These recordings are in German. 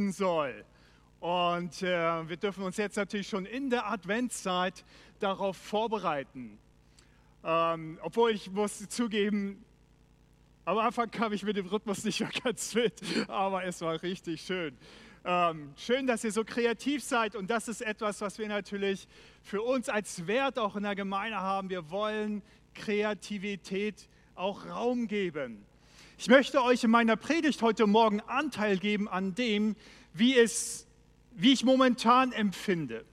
duften soll. Und äh, wir dürfen uns jetzt natürlich schon in der Adventszeit darauf vorbereiten. Ähm, obwohl ich muss zugeben, am Anfang kam ich mit dem Rhythmus nicht mehr ganz fit, aber es war richtig schön. Ähm, schön, dass ihr so kreativ seid und das ist etwas, was wir natürlich für uns als Wert auch in der Gemeinde haben. Wir wollen Kreativität auch Raum geben. Ich möchte euch in meiner Predigt heute Morgen Anteil geben an dem, wie, es, wie ich momentan empfinde,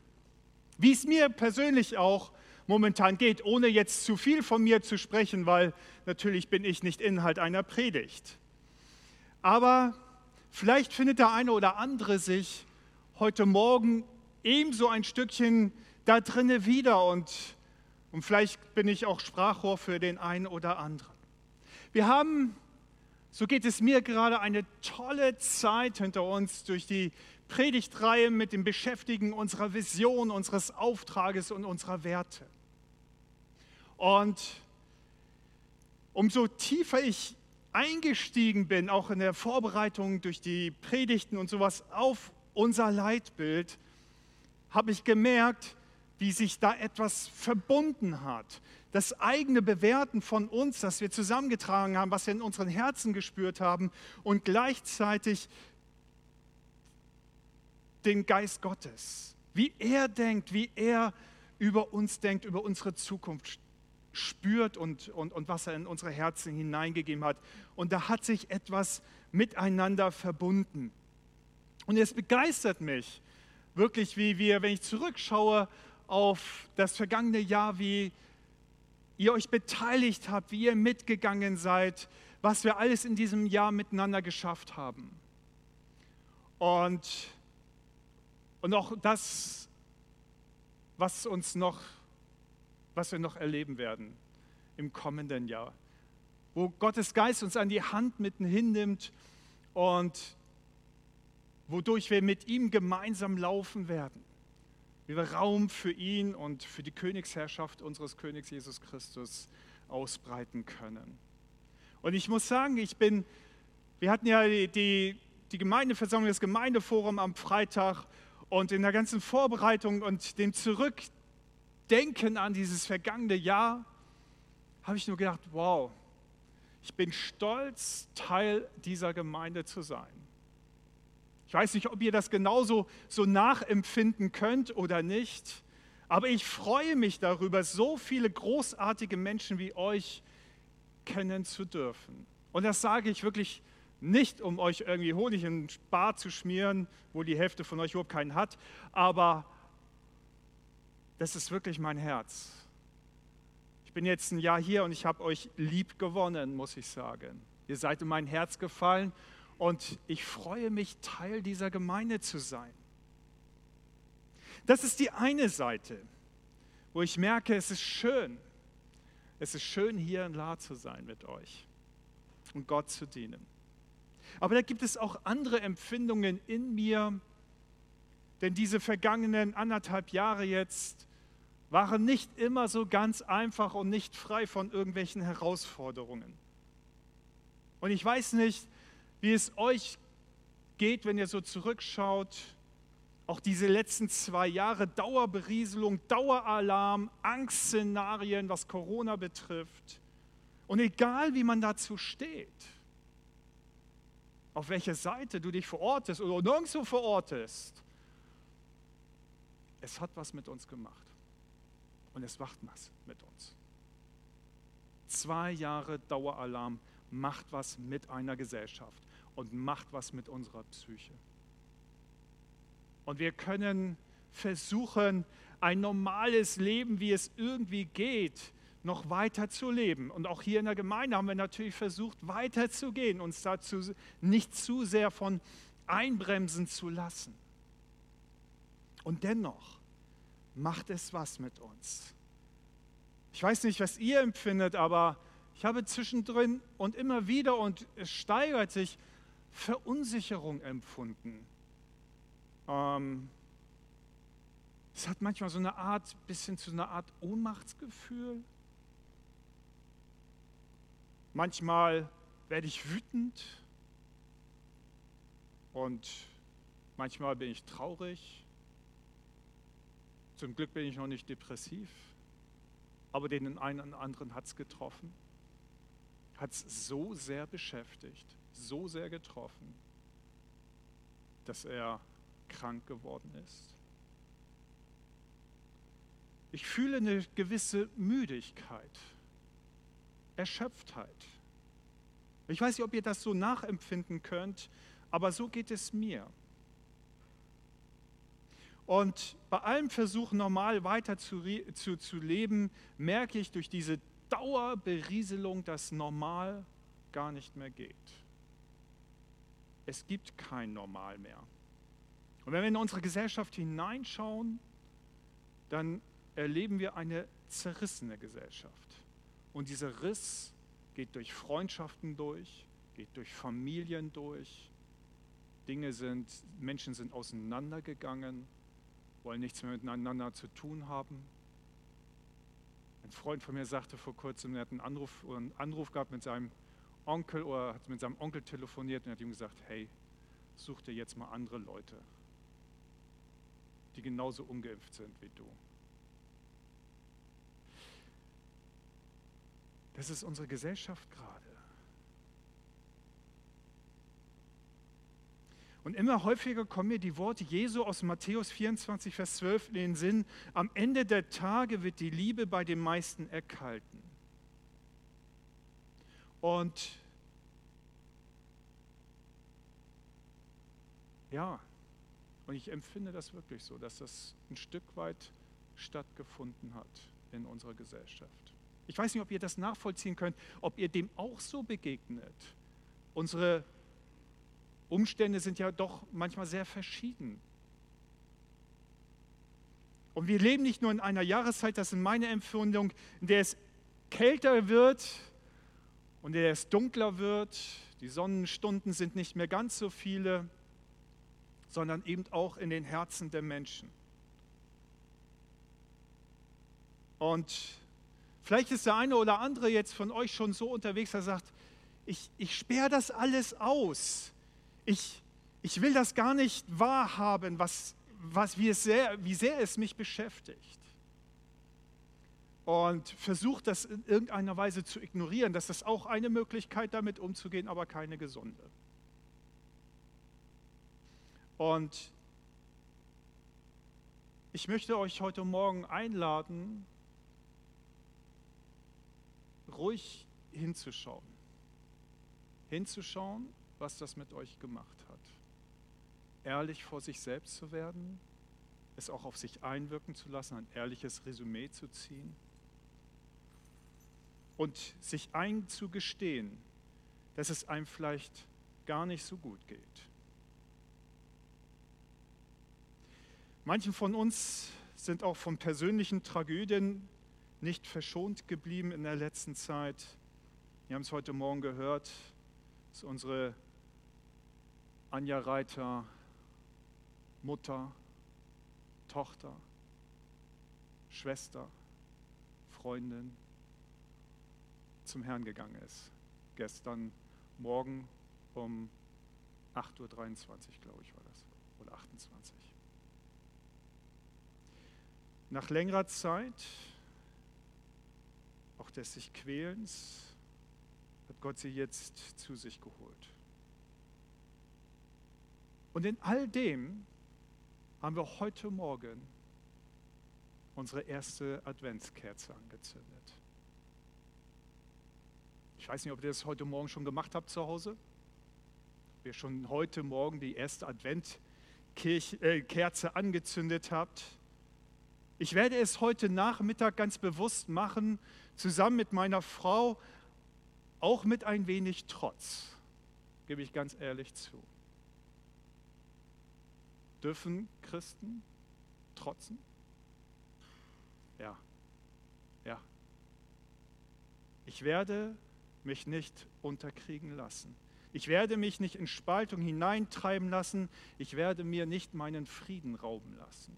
wie es mir persönlich auch momentan geht, ohne jetzt zu viel von mir zu sprechen, weil natürlich bin ich nicht Inhalt einer Predigt. Aber vielleicht findet der eine oder andere sich heute Morgen ebenso ein Stückchen da drinne wieder und, und vielleicht bin ich auch Sprachrohr für den einen oder anderen. Wir haben so geht es mir gerade eine tolle Zeit hinter uns durch die Predigtreihe mit dem Beschäftigen unserer Vision, unseres Auftrages und unserer Werte. Und umso tiefer ich eingestiegen bin, auch in der Vorbereitung durch die Predigten und sowas auf unser Leitbild, habe ich gemerkt, wie sich da etwas verbunden hat, das eigene Bewerten von uns, das wir zusammengetragen haben, was wir in unseren Herzen gespürt haben und gleichzeitig den Geist Gottes, wie er denkt, wie er über uns denkt, über unsere Zukunft spürt und, und, und was er in unsere Herzen hineingegeben hat. Und da hat sich etwas miteinander verbunden. Und es begeistert mich wirklich, wie wir, wenn ich zurückschaue auf das vergangene Jahr, wie ihr euch beteiligt habt, wie ihr mitgegangen seid, was wir alles in diesem Jahr miteinander geschafft haben. Und, und auch das, was uns noch, was wir noch erleben werden im kommenden Jahr, wo Gottes Geist uns an die Hand mitten hinnimmt und wodurch wir mit ihm gemeinsam laufen werden wie wir Raum für ihn und für die Königsherrschaft unseres Königs Jesus Christus ausbreiten können. Und ich muss sagen, ich bin, wir hatten ja die, die, Gemeindeversammlung, das Gemeindeforum am Freitag und in der ganzen Vorbereitung und dem Zurückdenken an dieses vergangene Jahr habe ich nur gedacht, wow, ich bin stolz, Teil dieser Gemeinde zu sein. Ich weiß nicht, ob ihr das genauso so nachempfinden könnt oder nicht, aber ich freue mich darüber, so viele großartige Menschen wie euch kennen zu dürfen. Und das sage ich wirklich nicht, um euch irgendwie Honig in den Bart zu schmieren, wo die Hälfte von euch überhaupt keinen hat, aber das ist wirklich mein Herz. Ich bin jetzt ein Jahr hier und ich habe euch lieb gewonnen, muss ich sagen. Ihr seid in mein Herz gefallen und ich freue mich, Teil dieser Gemeinde zu sein. Das ist die eine Seite, wo ich merke, es ist schön. Es ist schön, hier in La zu sein mit euch und Gott zu dienen. Aber da gibt es auch andere Empfindungen in mir, denn diese vergangenen anderthalb Jahre jetzt waren nicht immer so ganz einfach und nicht frei von irgendwelchen Herausforderungen. Und ich weiß nicht, wie es euch geht, wenn ihr so zurückschaut. Auch diese letzten zwei Jahre Dauerberieselung, Daueralarm, Angstszenarien, was Corona betrifft. Und egal, wie man dazu steht, auf welcher Seite du dich verortest oder nirgendwo verortest, es hat was mit uns gemacht. Und es macht was mit uns. Zwei Jahre Daueralarm macht was mit einer Gesellschaft und macht was mit unserer Psyche. Und wir können versuchen, ein normales Leben, wie es irgendwie geht, noch weiter zu leben. Und auch hier in der Gemeinde haben wir natürlich versucht, weiter zu gehen, uns dazu nicht zu sehr von einbremsen zu lassen. Und dennoch macht es was mit uns. Ich weiß nicht, was ihr empfindet, aber ich habe zwischendrin und immer wieder, und es steigert sich, Verunsicherung empfunden. Ähm, es hat manchmal so eine Art, bisschen zu einer Art Ohnmachtsgefühl. Manchmal werde ich wütend und Manchmal bin ich traurig. Zum Glück bin ich noch nicht depressiv. Aber den einen oder anderen hat es getroffen. Hat es so sehr beschäftigt, so sehr getroffen, dass er krank geworden ist. Ich fühle eine gewisse Müdigkeit, Erschöpftheit. Ich weiß nicht, ob ihr das so nachempfinden könnt, aber so geht es mir. Und bei allem Versuch, normal weiter zu, zu, zu leben, merke ich durch diese Dauerberieselung, dass normal gar nicht mehr geht. Es gibt kein Normal mehr. Und wenn wir in unsere Gesellschaft hineinschauen, dann erleben wir eine zerrissene Gesellschaft. Und dieser Riss geht durch Freundschaften durch, geht durch Familien durch. Dinge sind, Menschen sind auseinandergegangen, wollen nichts mehr miteinander zu tun haben. Ein Freund von mir sagte vor kurzem, er hat einen Anruf, einen Anruf gehabt mit seinem Onkel oder hat mit seinem Onkel telefoniert und hat ihm gesagt, hey, such dir jetzt mal andere Leute, die genauso ungeimpft sind wie du. Das ist unsere Gesellschaft gerade. Und immer häufiger kommen mir die Worte Jesu aus Matthäus 24, Vers 12 in den Sinn, am Ende der Tage wird die Liebe bei den meisten erkalten. Und ja, und ich empfinde das wirklich so, dass das ein Stück weit stattgefunden hat in unserer Gesellschaft. Ich weiß nicht, ob ihr das nachvollziehen könnt, ob ihr dem auch so begegnet. Unsere Umstände sind ja doch manchmal sehr verschieden. Und wir leben nicht nur in einer Jahreszeit, das ist meine Empfindung, in der es kälter wird und der es dunkler wird. Die Sonnenstunden sind nicht mehr ganz so viele, sondern eben auch in den Herzen der Menschen. Und Vielleicht ist der eine oder andere jetzt von euch schon so unterwegs, der sagt, ich, ich sperre das alles aus. Ich, ich will das gar nicht wahrhaben, was, was, wie, es sehr, wie sehr es mich beschäftigt. Und versucht das in irgendeiner Weise zu ignorieren. Das ist auch eine Möglichkeit, damit umzugehen, aber keine gesunde. Und ich möchte euch heute Morgen einladen, ruhig hinzuschauen. Hinzuschauen, was das mit euch gemacht hat. Ehrlich vor sich selbst zu werden, es auch auf sich einwirken zu lassen, ein ehrliches Resümee zu ziehen und sich einzugestehen, dass es einem vielleicht gar nicht so gut geht. Manchen von uns sind auch von persönlichen Tragödien nicht verschont geblieben in der letzten Zeit. Wir haben es heute Morgen gehört, dass unsere Anja Reiter Mutter, Tochter, Schwester, Freundin zum Herrn gegangen ist. Gestern Morgen um 8.23 Uhr, glaube ich, war das. Oder 28. Nach längerer Zeit auch des sich Quälens, hat Gott sie jetzt zu sich geholt. Und in all dem haben wir heute Morgen unsere erste Adventskerze angezündet. Ich weiß nicht, ob ihr das heute Morgen schon gemacht habt zu Hause. Ob ihr schon heute Morgen die erste Adventkerze äh, angezündet habt. Ich werde es heute Nachmittag ganz bewusst machen, zusammen mit meiner Frau, auch mit ein wenig Trotz, gebe ich ganz ehrlich zu. Dürfen Christen trotzen? Ja, ja. Ich werde mich nicht unterkriegen lassen. Ich werde mich nicht in Spaltung hineintreiben lassen. Ich werde mir nicht meinen Frieden rauben lassen.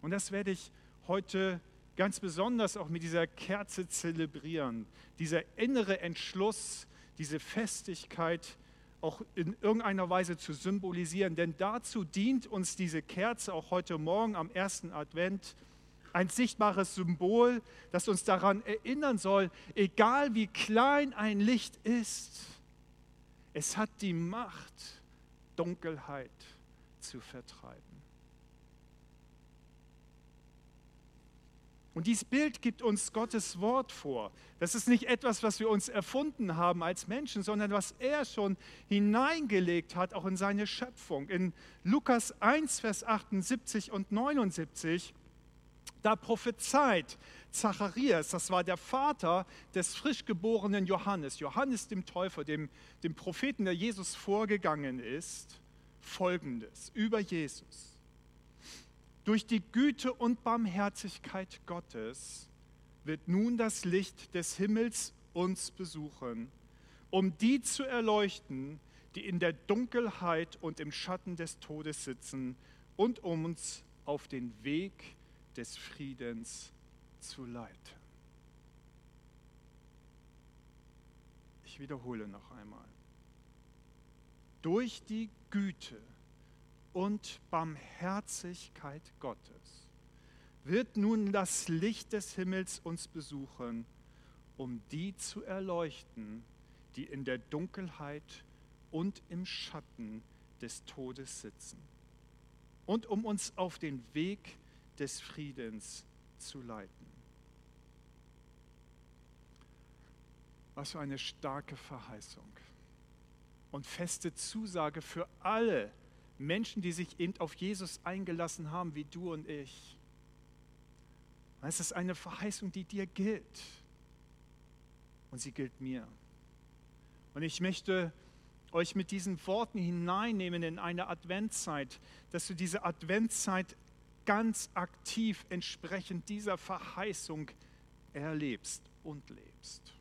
Und das werde ich heute ganz besonders auch mit dieser Kerze zelebrieren. Dieser innere Entschluss, diese Festigkeit, auch in irgendeiner Weise zu symbolisieren. Denn dazu dient uns diese Kerze auch heute Morgen am ersten Advent. Ein sichtbares Symbol, das uns daran erinnern soll, egal wie klein ein Licht ist, es hat die Macht, Dunkelheit zu vertreiben. Und dieses Bild gibt uns Gottes Wort vor. Das ist nicht etwas, was wir uns erfunden haben als Menschen, sondern was er schon hineingelegt hat, auch in seine Schöpfung. In Lukas 1, Vers 78 und 79, da prophezeit Zacharias, das war der Vater des frisch geborenen Johannes, Johannes dem Täufer, dem, dem Propheten, der Jesus vorgegangen ist, folgendes über Jesus. Durch die Güte und Barmherzigkeit Gottes wird nun das Licht des Himmels uns besuchen, um die zu erleuchten, die in der Dunkelheit und im Schatten des Todes sitzen und um uns auf den Weg des Friedens zu leiten. Ich wiederhole noch einmal. Durch die Güte und Barmherzigkeit Gottes wird nun das Licht des Himmels uns besuchen, um die zu erleuchten, die in der Dunkelheit und im Schatten des Todes sitzen und um uns auf den Weg des Friedens zu leiten. Was für eine starke Verheißung und feste Zusage für alle, Menschen, die sich eben auf Jesus eingelassen haben, wie du und ich. Es ist eine Verheißung, die dir gilt. Und sie gilt mir. Und ich möchte euch mit diesen Worten hineinnehmen in eine Adventzeit, dass du diese Adventzeit ganz aktiv entsprechend dieser Verheißung erlebst und lebst.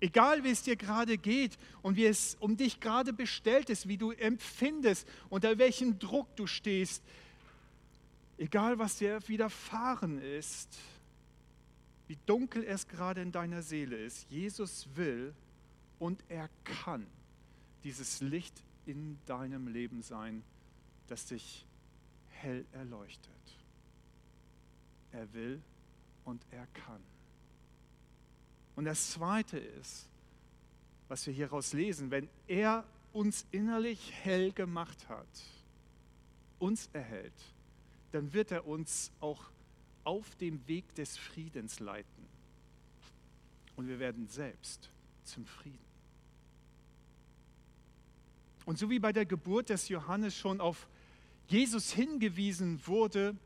Egal wie es dir gerade geht und wie es um dich gerade bestellt ist, wie du empfindest, unter welchem Druck du stehst, egal was dir widerfahren ist, wie dunkel es gerade in deiner Seele ist, Jesus will und er kann dieses Licht in deinem Leben sein, das dich hell erleuchtet. Er will und er kann. Und das Zweite ist, was wir hieraus lesen, wenn er uns innerlich hell gemacht hat, uns erhält, dann wird er uns auch auf dem Weg des Friedens leiten. Und wir werden selbst zum Frieden. Und so wie bei der Geburt des Johannes schon auf Jesus hingewiesen wurde,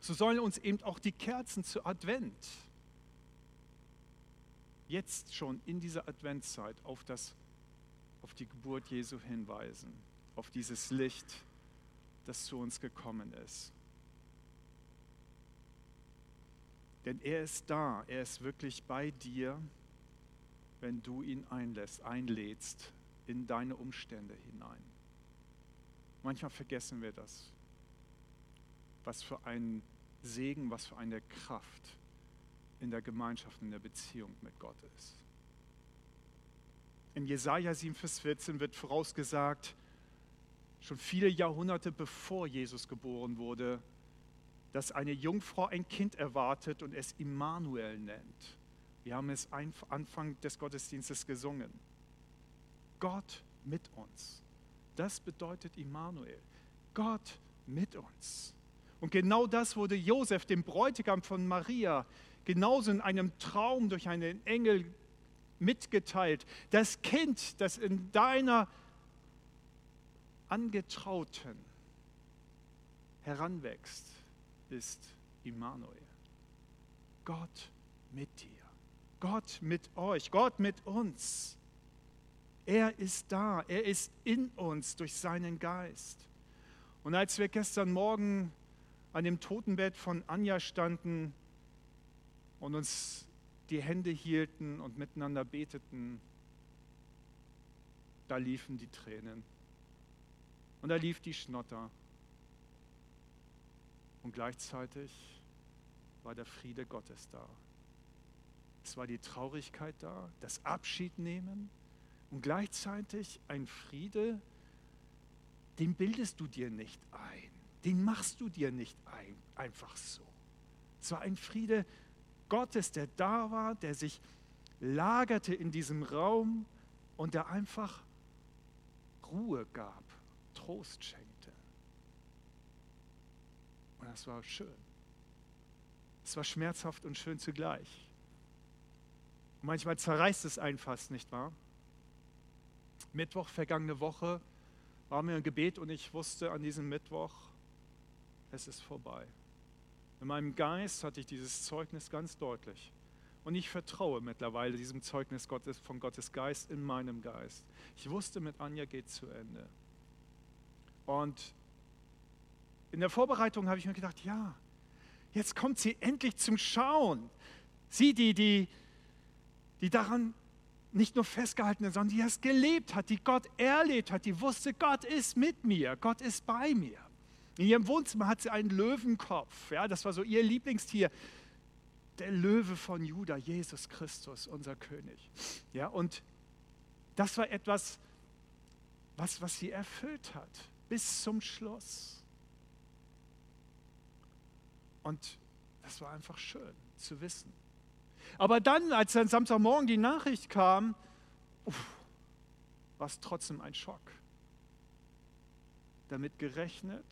so sollen uns eben auch die Kerzen zu Advent jetzt schon in dieser Adventszeit auf, das, auf die Geburt Jesu hinweisen, auf dieses Licht, das zu uns gekommen ist. Denn er ist da, er ist wirklich bei dir, wenn du ihn einlässt, einlädst in deine Umstände hinein. Manchmal vergessen wir das. Was für ein Segen, was für eine Kraft in der Gemeinschaft, in der Beziehung mit Gott ist. In Jesaja 7, Vers 14 wird vorausgesagt, schon viele Jahrhunderte bevor Jesus geboren wurde, dass eine Jungfrau ein Kind erwartet und es Immanuel nennt. Wir haben es Anfang des Gottesdienstes gesungen. Gott mit uns. Das bedeutet Immanuel. Gott mit uns. Und genau das wurde Josef, dem Bräutigam von Maria, genauso in einem Traum durch einen Engel mitgeteilt. Das Kind, das in deiner Angetrauten heranwächst, ist Immanuel. Gott mit dir. Gott mit euch. Gott mit uns. Er ist da. Er ist in uns durch seinen Geist. Und als wir gestern Morgen an dem Totenbett von Anja standen, und uns die Hände hielten und miteinander beteten, da liefen die Tränen und da lief die Schnotter. Und gleichzeitig war der Friede Gottes da. Es war die Traurigkeit da, das Abschiednehmen, und gleichzeitig ein Friede, den bildest du dir nicht ein, den machst du dir nicht ein, einfach so. Es war ein Friede Gottes, der da war, der sich lagerte in diesem Raum und der einfach Ruhe gab, Trost schenkte. Und das war schön. Es war schmerzhaft und schön zugleich. Und manchmal zerreißt es einen fast, nicht wahr? Mittwoch, vergangene Woche, waren wir im Gebet und ich wusste an diesem Mittwoch, es ist vorbei. In meinem Geist hatte ich dieses Zeugnis ganz deutlich. Und ich vertraue mittlerweile diesem Zeugnis Gottes, von Gottes Geist in meinem Geist. Ich wusste, mit Anja geht zu Ende. Und in der Vorbereitung habe ich mir gedacht, ja, jetzt kommt sie endlich zum Schauen. Sie, die, die, die daran nicht nur festgehalten hat, sondern die es gelebt hat, die Gott erlebt hat, die wusste, Gott ist mit mir, Gott ist bei mir. In ihrem Wohnzimmer hat sie einen Löwenkopf, ja, das war so ihr Lieblingstier. Der Löwe von Juda, Jesus Christus, unser König. Ja, und das war etwas, was, was sie erfüllt hat, bis zum Schluss. Und das war einfach schön zu wissen. Aber dann, als dann Samstagmorgen die Nachricht kam, war es trotzdem ein Schock. Damit gerechnet,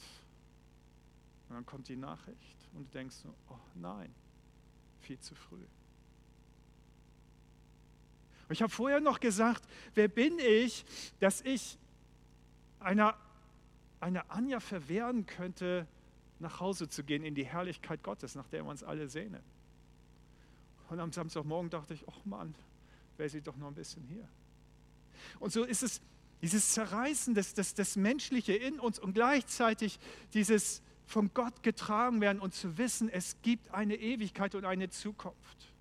und dann kommt die Nachricht und du denkst oh nein, viel zu früh. Und ich habe vorher noch gesagt, wer bin ich, dass ich einer, einer Anja verwehren könnte, nach Hause zu gehen in die Herrlichkeit Gottes, nach der wir uns alle sehnen. Und am Samstagmorgen dachte ich, oh Mann, wäre sie doch noch ein bisschen hier. Und so ist es dieses Zerreißen, das, das, das Menschliche in uns und gleichzeitig dieses von Gott getragen werden und zu wissen, es gibt eine Ewigkeit und eine Zukunft.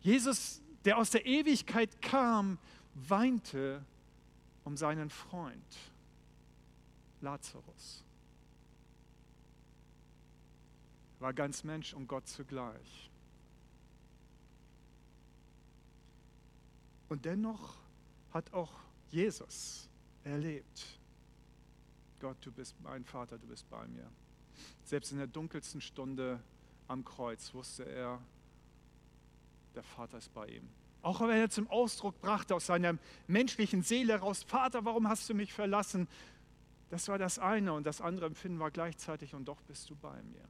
Jesus, der aus der Ewigkeit kam, weinte um seinen Freund Lazarus. War ganz Mensch und Gott zugleich. Und dennoch hat auch Jesus erlebt, Gott, du bist mein Vater, du bist bei mir. Selbst in der dunkelsten Stunde am Kreuz wusste er, der Vater ist bei ihm. Auch wenn er zum Ausdruck brachte aus seiner menschlichen Seele heraus, Vater, warum hast du mich verlassen? Das war das eine und das andere Empfinden war gleichzeitig und doch bist du bei mir.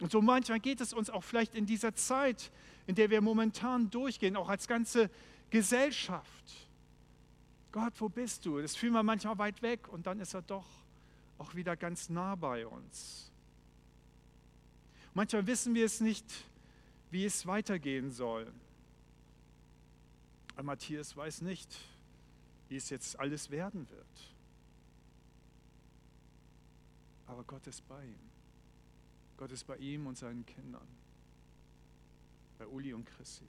Und so manchmal geht es uns auch vielleicht in dieser Zeit, in der wir momentan durchgehen, auch als ganze Gesellschaft. Gott, wo bist du? Das fühlen wir manchmal weit weg und dann ist er doch auch wieder ganz nah bei uns. Manchmal wissen wir es nicht, wie es weitergehen soll. Aber Matthias weiß nicht, wie es jetzt alles werden wird. Aber Gott ist bei ihm. Gott ist bei ihm und seinen Kindern. Bei Uli und Chrissy.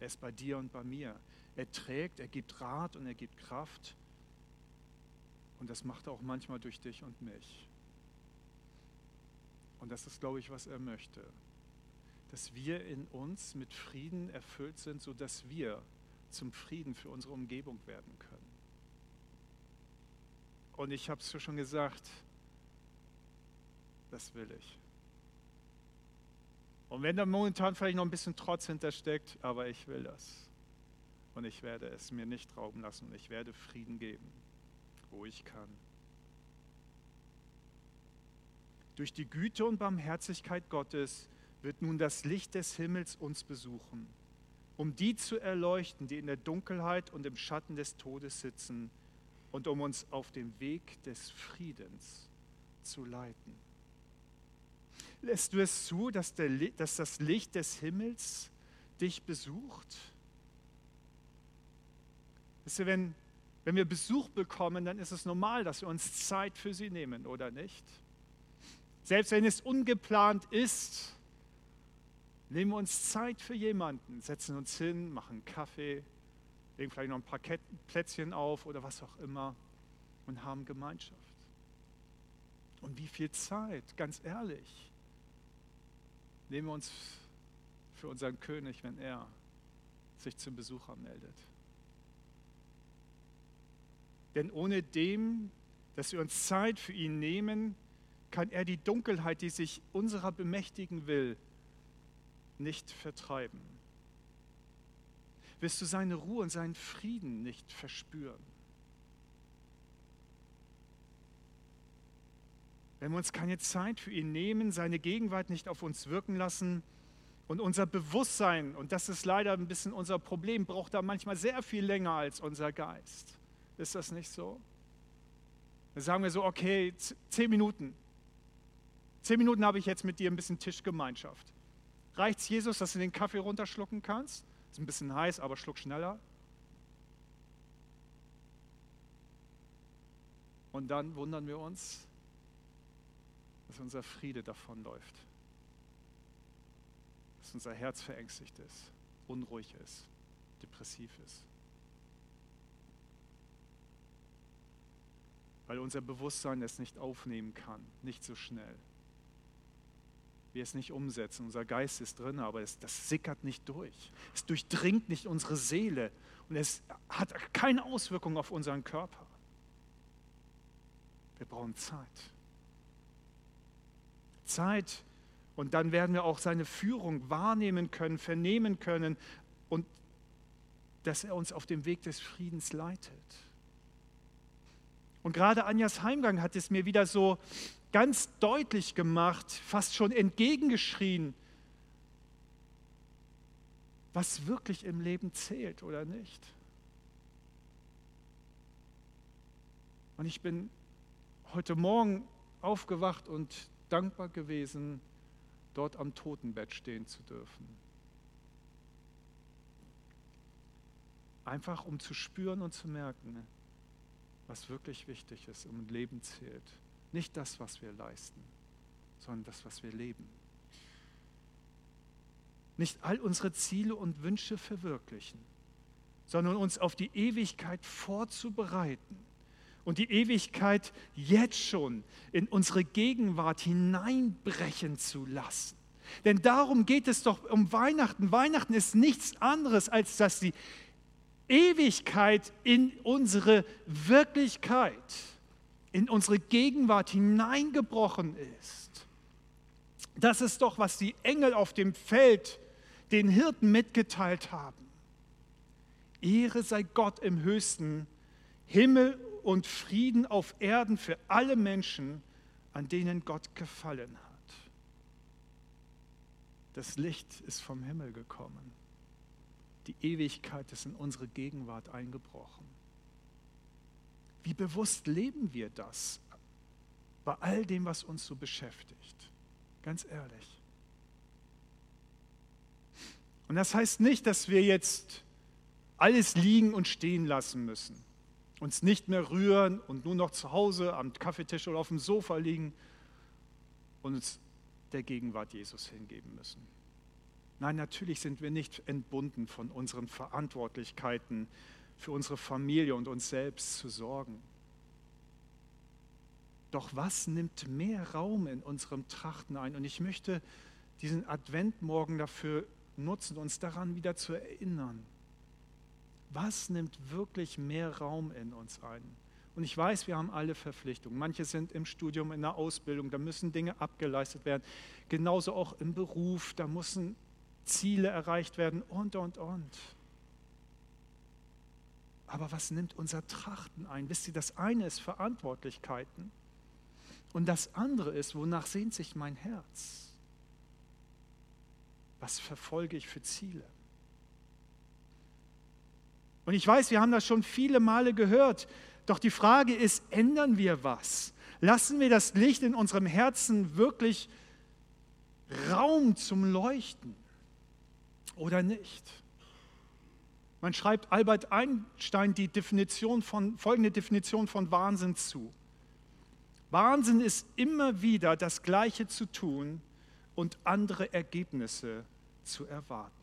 Er ist bei dir und bei mir. Er trägt, er gibt Rat und er gibt Kraft. Und das macht er auch manchmal durch dich und mich. Und das ist, glaube ich, was er möchte. Dass wir in uns mit Frieden erfüllt sind, sodass wir zum Frieden für unsere Umgebung werden können. Und ich habe es schon gesagt, das will ich. Und wenn da momentan vielleicht noch ein bisschen Trotz hintersteckt, aber ich will das. Und ich werde es mir nicht rauben lassen und ich werde Frieden geben, wo ich kann. Durch die Güte und Barmherzigkeit Gottes wird nun das Licht des Himmels uns besuchen, um die zu erleuchten, die in der Dunkelheit und im Schatten des Todes sitzen und um uns auf dem Weg des Friedens zu leiten. Lässt du es zu, dass, der, dass das Licht des Himmels dich besucht? Wisst ihr, wenn, wenn wir Besuch bekommen, dann ist es normal, dass wir uns Zeit für sie nehmen, oder nicht? Selbst wenn es ungeplant ist, nehmen wir uns Zeit für jemanden, setzen uns hin, machen Kaffee, legen vielleicht noch ein paar Plätzchen auf oder was auch immer und haben Gemeinschaft. Und wie viel Zeit, ganz ehrlich, nehmen wir uns für unseren König, wenn er sich zum Besucher meldet. Denn ohne dem, dass wir uns Zeit für ihn nehmen, kann er die Dunkelheit, die sich unserer bemächtigen will, nicht vertreiben. Wirst du seine Ruhe und seinen Frieden nicht verspüren. Wenn wir uns keine Zeit für ihn nehmen, seine Gegenwart nicht auf uns wirken lassen und unser Bewusstsein, und das ist leider ein bisschen unser Problem, braucht da manchmal sehr viel länger als unser Geist. Ist das nicht so? Da sagen wir so, okay, zehn Minuten. Zehn Minuten habe ich jetzt mit dir ein bisschen Tischgemeinschaft. Reicht es Jesus, dass du den Kaffee runterschlucken kannst? Ist ein bisschen heiß, aber schluck schneller. Und dann wundern wir uns, dass unser Friede davonläuft. Dass unser Herz verängstigt ist, unruhig ist, depressiv ist. Weil unser Bewusstsein es nicht aufnehmen kann, nicht so schnell wir es nicht umsetzen. Unser Geist ist drin, aber es, das sickert nicht durch. Es durchdringt nicht unsere Seele und es hat keine Auswirkung auf unseren Körper. Wir brauchen Zeit. Zeit und dann werden wir auch seine Führung wahrnehmen können, vernehmen können und dass er uns auf dem Weg des Friedens leitet. Und gerade Anjas Heimgang hat es mir wieder so ganz deutlich gemacht, fast schon entgegengeschrien, was wirklich im Leben zählt oder nicht. Und ich bin heute Morgen aufgewacht und dankbar gewesen, dort am Totenbett stehen zu dürfen. Einfach um zu spüren und zu merken, was wirklich wichtig ist und Leben zählt. Nicht das, was wir leisten, sondern das, was wir leben. Nicht all unsere Ziele und Wünsche verwirklichen, sondern uns auf die Ewigkeit vorzubereiten und die Ewigkeit jetzt schon in unsere Gegenwart hineinbrechen zu lassen. Denn darum geht es doch um Weihnachten. Weihnachten ist nichts anderes, als dass die Ewigkeit in unsere Wirklichkeit in unsere Gegenwart hineingebrochen ist. Das ist doch, was die Engel auf dem Feld den Hirten mitgeteilt haben. Ehre sei Gott im höchsten, Himmel und Frieden auf Erden für alle Menschen, an denen Gott gefallen hat. Das Licht ist vom Himmel gekommen. Die Ewigkeit ist in unsere Gegenwart eingebrochen. Wie bewusst leben wir das bei all dem, was uns so beschäftigt? Ganz ehrlich. Und das heißt nicht, dass wir jetzt alles liegen und stehen lassen müssen, uns nicht mehr rühren und nur noch zu Hause am Kaffeetisch oder auf dem Sofa liegen und uns der Gegenwart Jesus hingeben müssen. Nein, natürlich sind wir nicht entbunden von unseren Verantwortlichkeiten, für unsere Familie und uns selbst zu sorgen. Doch was nimmt mehr Raum in unserem Trachten ein? Und ich möchte diesen Adventmorgen dafür nutzen, uns daran wieder zu erinnern. Was nimmt wirklich mehr Raum in uns ein? Und ich weiß, wir haben alle Verpflichtungen. Manche sind im Studium, in der Ausbildung, da müssen Dinge abgeleistet werden. Genauso auch im Beruf, da müssen Ziele erreicht werden und, und, und. Aber was nimmt unser Trachten ein? Wisst ihr, das eine ist Verantwortlichkeiten und das andere ist, wonach sehnt sich mein Herz? Was verfolge ich für Ziele? Und ich weiß, wir haben das schon viele Male gehört, doch die Frage ist, ändern wir was? Lassen wir das Licht in unserem Herzen wirklich Raum zum Leuchten oder nicht? Man schreibt Albert Einstein die Definition von, folgende Definition von Wahnsinn zu. Wahnsinn ist immer wieder das Gleiche zu tun und andere Ergebnisse zu erwarten.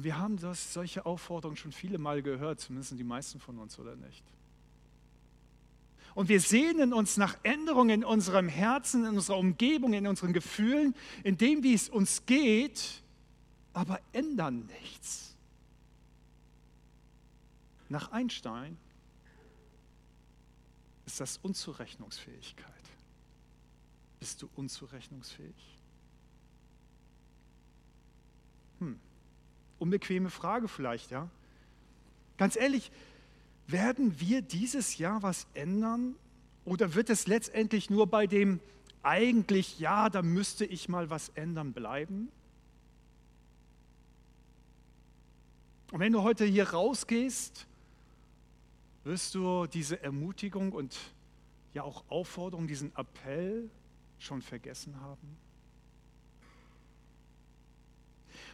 Und wir haben das, solche Aufforderungen schon viele Mal gehört, zumindest die meisten von uns oder nicht. Und wir sehnen uns nach Änderungen in unserem Herzen, in unserer Umgebung, in unseren Gefühlen, in dem, wie es uns geht, aber ändern nichts. Nach Einstein ist das Unzurechnungsfähigkeit. Bist du unzurechnungsfähig? Hm. Unbequeme Frage vielleicht, ja? Ganz ehrlich, werden wir dieses Jahr was ändern oder wird es letztendlich nur bei dem eigentlich, ja, da müsste ich mal was ändern bleiben? Und wenn du heute hier rausgehst, wirst du diese Ermutigung und ja auch Aufforderung, diesen Appell schon vergessen haben?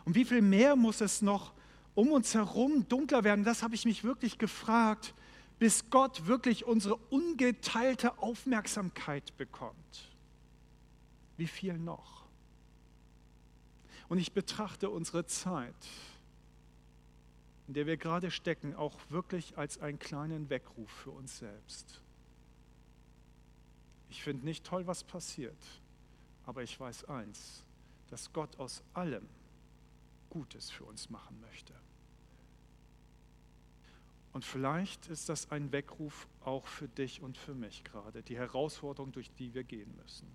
Und wie viel mehr muss es noch um uns herum dunkler werden? Das habe ich mich wirklich gefragt, bis Gott wirklich unsere ungeteilte Aufmerksamkeit bekommt. Wie viel noch? Und ich betrachte unsere Zeit, in der wir gerade stecken, auch wirklich als einen kleinen Weckruf für uns selbst. Ich finde nicht toll, was passiert, aber ich weiß eins, dass Gott aus allem Gutes für uns machen möchte. Und vielleicht ist das ein Weckruf auch für dich und für mich gerade, die Herausforderung, durch die wir gehen müssen.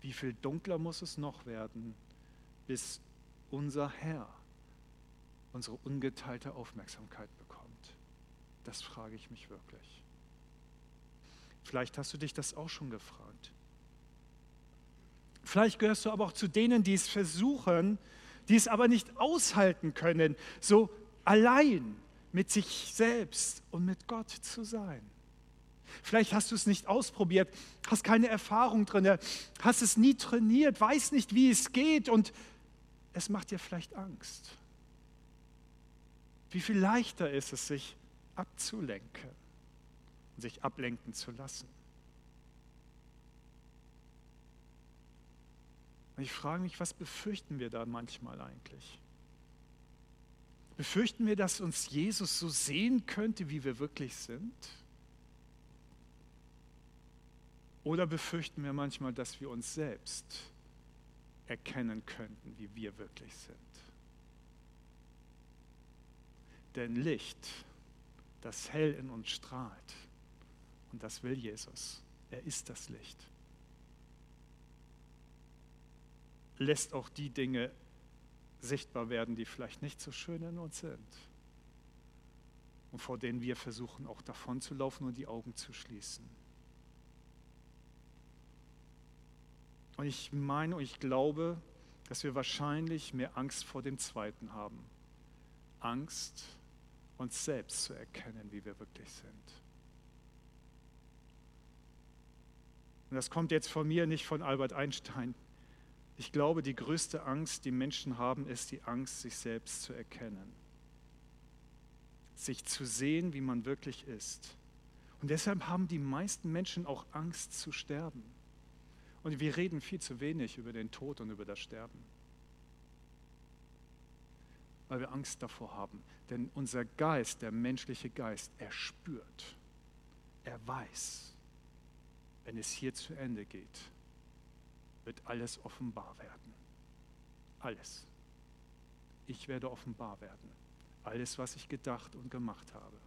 Wie viel dunkler muss es noch werden, bis unser Herr unsere ungeteilte Aufmerksamkeit bekommt? Das frage ich mich wirklich. Vielleicht hast du dich das auch schon gefragt. Vielleicht gehörst du aber auch zu denen, die es versuchen, die es aber nicht aushalten können, so allein mit sich selbst und mit Gott zu sein. Vielleicht hast du es nicht ausprobiert, hast keine Erfahrung drin, hast es nie trainiert, weißt nicht, wie es geht und es macht dir vielleicht Angst. Wie viel leichter ist es, sich abzulenken und sich ablenken zu lassen. Und ich frage mich, was befürchten wir da manchmal eigentlich? Befürchten wir, dass uns Jesus so sehen könnte, wie wir wirklich sind? Oder befürchten wir manchmal, dass wir uns selbst erkennen könnten, wie wir wirklich sind? Denn Licht, das hell in uns strahlt, und das will Jesus, er ist das Licht. Lässt auch die Dinge sichtbar werden, die vielleicht nicht so schön in uns sind und vor denen wir versuchen auch davon zu laufen und die Augen zu schließen. Und ich meine und ich glaube, dass wir wahrscheinlich mehr Angst vor dem Zweiten haben. Angst, uns selbst zu erkennen, wie wir wirklich sind. Und das kommt jetzt von mir, nicht von Albert Einstein. Ich glaube, die größte Angst, die Menschen haben, ist die Angst, sich selbst zu erkennen. Sich zu sehen, wie man wirklich ist. Und deshalb haben die meisten Menschen auch Angst zu sterben. Und wir reden viel zu wenig über den Tod und über das Sterben. Weil wir Angst davor haben. Denn unser Geist, der menschliche Geist, er spürt, er weiß, wenn es hier zu Ende geht, wird alles offenbar werden. Alles. Ich werde offenbar werden. Alles, was ich gedacht und gemacht habe,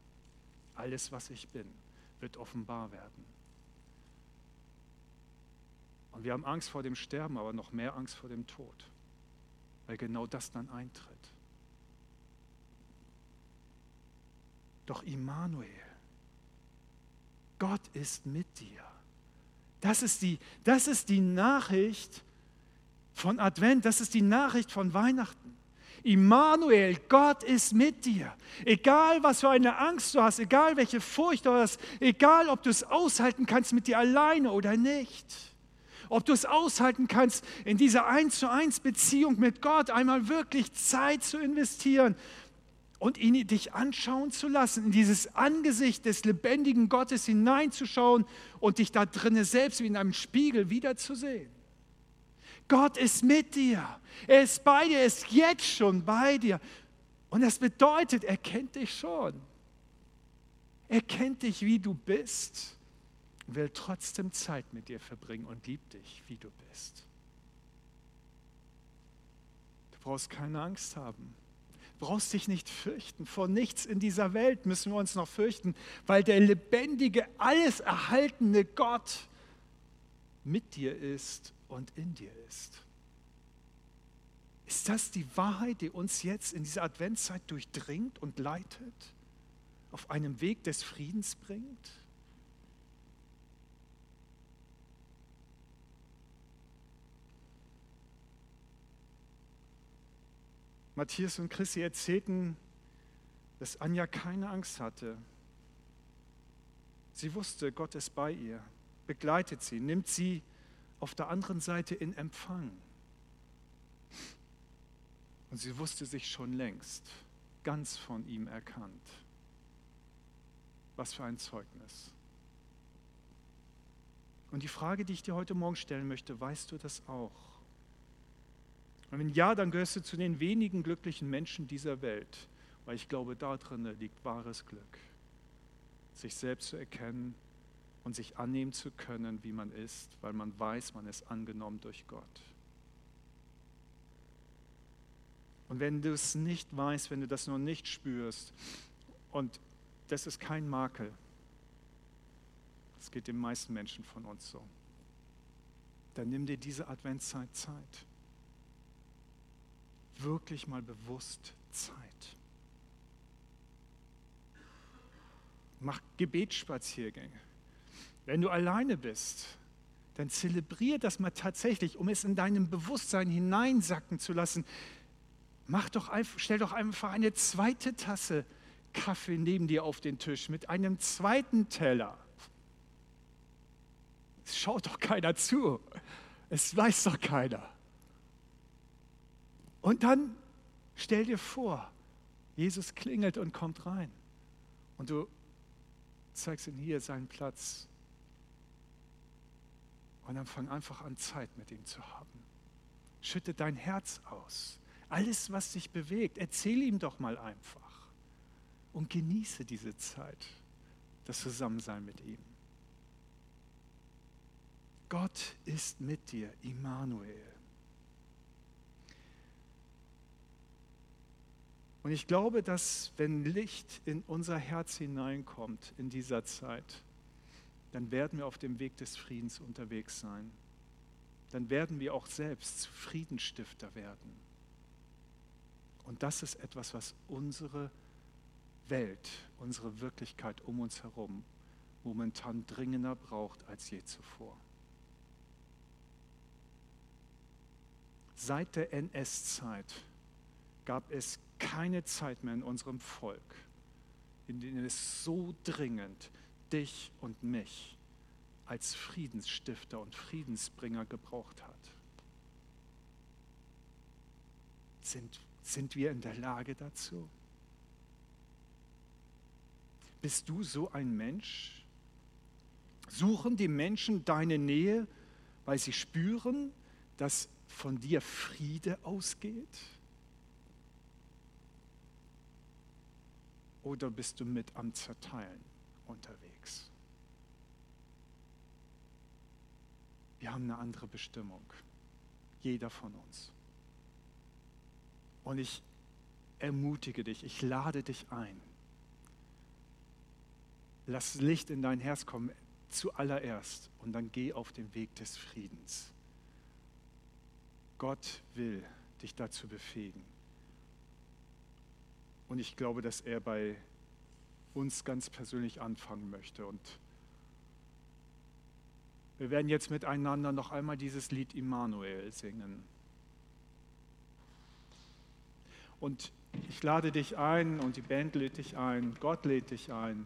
alles, was ich bin, wird offenbar werden. Und wir haben Angst vor dem Sterben, aber noch mehr Angst vor dem Tod, weil genau das dann eintritt. Doch Immanuel, Gott ist mit dir. Das ist die, das ist die Nachricht von Advent, das ist die Nachricht von Weihnachten. Immanuel, Gott ist mit dir. Egal, was für eine Angst du hast, egal, welche Furcht du hast, egal, ob du es aushalten kannst mit dir alleine oder nicht. Ob du es aushalten kannst, in dieser Eins zu eins Beziehung mit Gott einmal wirklich Zeit zu investieren und ihn dich anschauen zu lassen, in dieses Angesicht des lebendigen Gottes hineinzuschauen und dich da drinnen selbst wie in einem Spiegel wiederzusehen. Gott ist mit dir. Er ist bei dir, er ist jetzt schon bei dir. Und das bedeutet, er kennt dich schon. Er kennt dich, wie du bist, will trotzdem Zeit mit dir verbringen und liebt dich, wie du bist. Du brauchst keine Angst haben. Brauchst dich nicht fürchten. Vor nichts in dieser Welt müssen wir uns noch fürchten, weil der lebendige, alles erhaltene Gott mit dir ist und in dir ist. Ist das die Wahrheit, die uns jetzt in dieser Adventszeit durchdringt und leitet, auf einem Weg des Friedens bringt? Matthias und Chrissy erzählten, dass Anja keine Angst hatte. Sie wusste, Gott ist bei ihr, begleitet sie, nimmt sie auf der anderen Seite in Empfang. Und sie wusste sich schon längst ganz von ihm erkannt. Was für ein Zeugnis. Und die Frage, die ich dir heute Morgen stellen möchte, weißt du das auch? Und wenn ja, dann gehörst du zu den wenigen glücklichen Menschen dieser Welt, weil ich glaube, da drin liegt wahres Glück, sich selbst zu erkennen und sich annehmen zu können, wie man ist, weil man weiß, man ist angenommen durch Gott. Und wenn du es nicht weißt, wenn du das noch nicht spürst, und das ist kein Makel, das geht den meisten Menschen von uns so, dann nimm dir diese Adventszeit Zeit wirklich mal bewusst Zeit. Mach Gebetsspaziergänge. Wenn du alleine bist, dann zelebrier das mal tatsächlich, um es in deinem Bewusstsein hineinsacken zu lassen. Mach doch stell doch einfach eine zweite Tasse Kaffee neben dir auf den Tisch mit einem zweiten Teller. Es schaut doch keiner zu. Es weiß doch keiner. Und dann stell dir vor, Jesus klingelt und kommt rein. Und du zeigst ihm hier seinen Platz. Und dann fang einfach an, Zeit mit ihm zu haben. Schütte dein Herz aus. Alles, was dich bewegt, erzähl ihm doch mal einfach. Und genieße diese Zeit, das Zusammensein mit ihm. Gott ist mit dir, Immanuel. Und ich glaube, dass wenn Licht in unser Herz hineinkommt in dieser Zeit, dann werden wir auf dem Weg des Friedens unterwegs sein. Dann werden wir auch selbst Friedensstifter werden. Und das ist etwas, was unsere Welt, unsere Wirklichkeit um uns herum momentan dringender braucht als je zuvor. Seit der NS-Zeit gab es keine Zeit mehr in unserem Volk, in denen es so dringend dich und mich als Friedensstifter und Friedensbringer gebraucht hat. Sind, sind wir in der Lage dazu? Bist du so ein Mensch? Suchen die Menschen deine Nähe, weil sie spüren, dass von dir Friede ausgeht? Oder bist du mit am Zerteilen unterwegs? Wir haben eine andere Bestimmung, jeder von uns. Und ich ermutige dich, ich lade dich ein. Lass Licht in dein Herz kommen zuallererst und dann geh auf den Weg des Friedens. Gott will dich dazu befähigen. Und ich glaube, dass er bei uns ganz persönlich anfangen möchte. Und wir werden jetzt miteinander noch einmal dieses Lied Immanuel singen. Und ich lade dich ein und die Band lädt dich ein, Gott lädt dich ein.